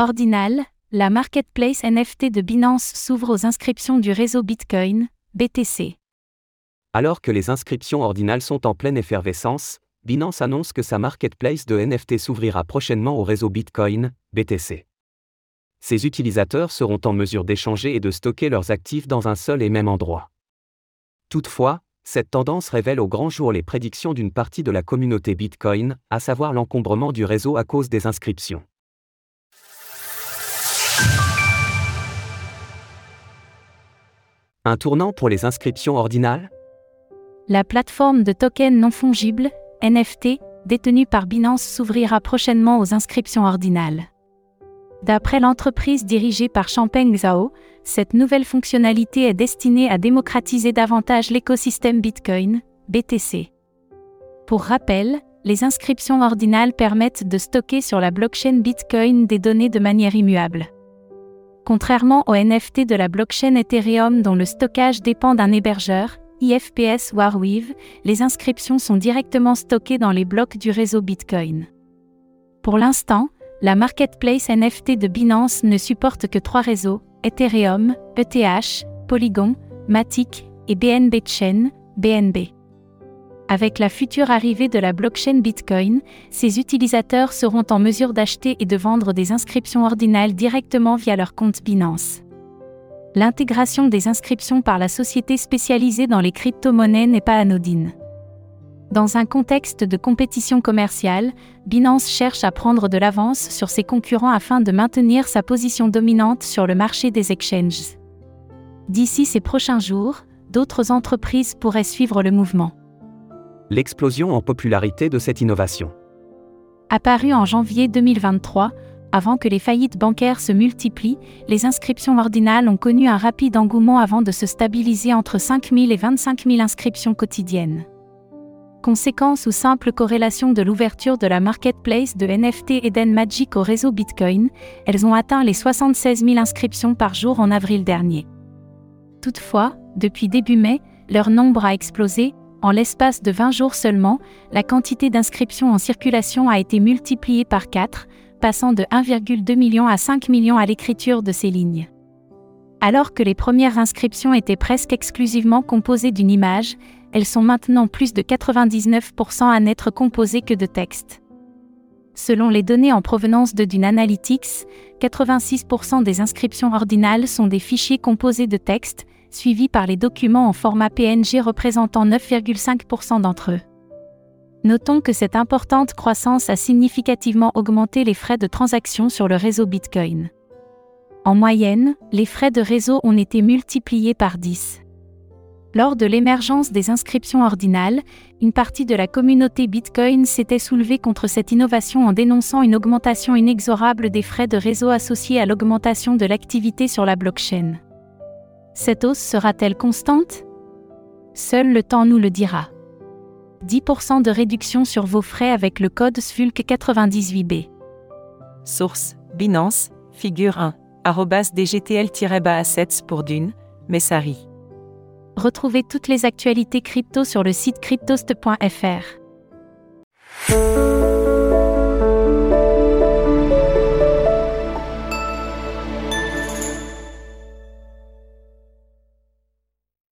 Ordinal, la marketplace NFT de Binance s'ouvre aux inscriptions du réseau Bitcoin, BTC. Alors que les inscriptions ordinales sont en pleine effervescence, Binance annonce que sa marketplace de NFT s'ouvrira prochainement au réseau Bitcoin, BTC. Ses utilisateurs seront en mesure d'échanger et de stocker leurs actifs dans un seul et même endroit. Toutefois, cette tendance révèle au grand jour les prédictions d'une partie de la communauté Bitcoin, à savoir l'encombrement du réseau à cause des inscriptions. Un tournant pour les inscriptions ordinales? La plateforme de tokens non fongibles, NFT, détenue par Binance s'ouvrira prochainement aux inscriptions ordinales. D'après l'entreprise dirigée par Champeng Zhao, cette nouvelle fonctionnalité est destinée à démocratiser davantage l'écosystème Bitcoin, BTC. Pour rappel, les inscriptions ordinales permettent de stocker sur la blockchain Bitcoin des données de manière immuable. Contrairement aux NFT de la blockchain Ethereum dont le stockage dépend d'un hébergeur, IFPS ou les inscriptions sont directement stockées dans les blocs du réseau Bitcoin. Pour l'instant, la marketplace NFT de Binance ne supporte que trois réseaux, Ethereum, ETH, Polygon, Matic et BNB Chain, BNB. Avec la future arrivée de la blockchain Bitcoin, ses utilisateurs seront en mesure d'acheter et de vendre des inscriptions ordinales directement via leur compte Binance. L'intégration des inscriptions par la société spécialisée dans les crypto-monnaies n'est pas anodine. Dans un contexte de compétition commerciale, Binance cherche à prendre de l'avance sur ses concurrents afin de maintenir sa position dominante sur le marché des exchanges. D'ici ces prochains jours, d'autres entreprises pourraient suivre le mouvement l'explosion en popularité de cette innovation. Apparue en janvier 2023, avant que les faillites bancaires se multiplient, les inscriptions ordinales ont connu un rapide engouement avant de se stabiliser entre 5 000 et 25 000 inscriptions quotidiennes. Conséquence ou simple corrélation de l'ouverture de la marketplace de NFT Eden Magic au réseau Bitcoin, elles ont atteint les 76 000 inscriptions par jour en avril dernier. Toutefois, depuis début mai, leur nombre a explosé, en l'espace de 20 jours seulement, la quantité d'inscriptions en circulation a été multipliée par 4, passant de 1,2 million à 5 millions à l'écriture de ces lignes. Alors que les premières inscriptions étaient presque exclusivement composées d'une image, elles sont maintenant plus de 99% à n'être composées que de texte. Selon les données en provenance de Dune Analytics, 86% des inscriptions ordinales sont des fichiers composés de texte, suivi par les documents en format PNG représentant 9,5% d'entre eux. Notons que cette importante croissance a significativement augmenté les frais de transaction sur le réseau Bitcoin. En moyenne, les frais de réseau ont été multipliés par 10. Lors de l'émergence des inscriptions ordinales, une partie de la communauté Bitcoin s'était soulevée contre cette innovation en dénonçant une augmentation inexorable des frais de réseau associés à l'augmentation de l'activité sur la blockchain. Cette hausse sera-t-elle constante? Seul le temps nous le dira. 10% de réduction sur vos frais avec le code SVULC98B. Source Binance, figure 1, dgtl-assets pour Dune, Messari. Retrouvez toutes les actualités crypto sur le site cryptost.fr.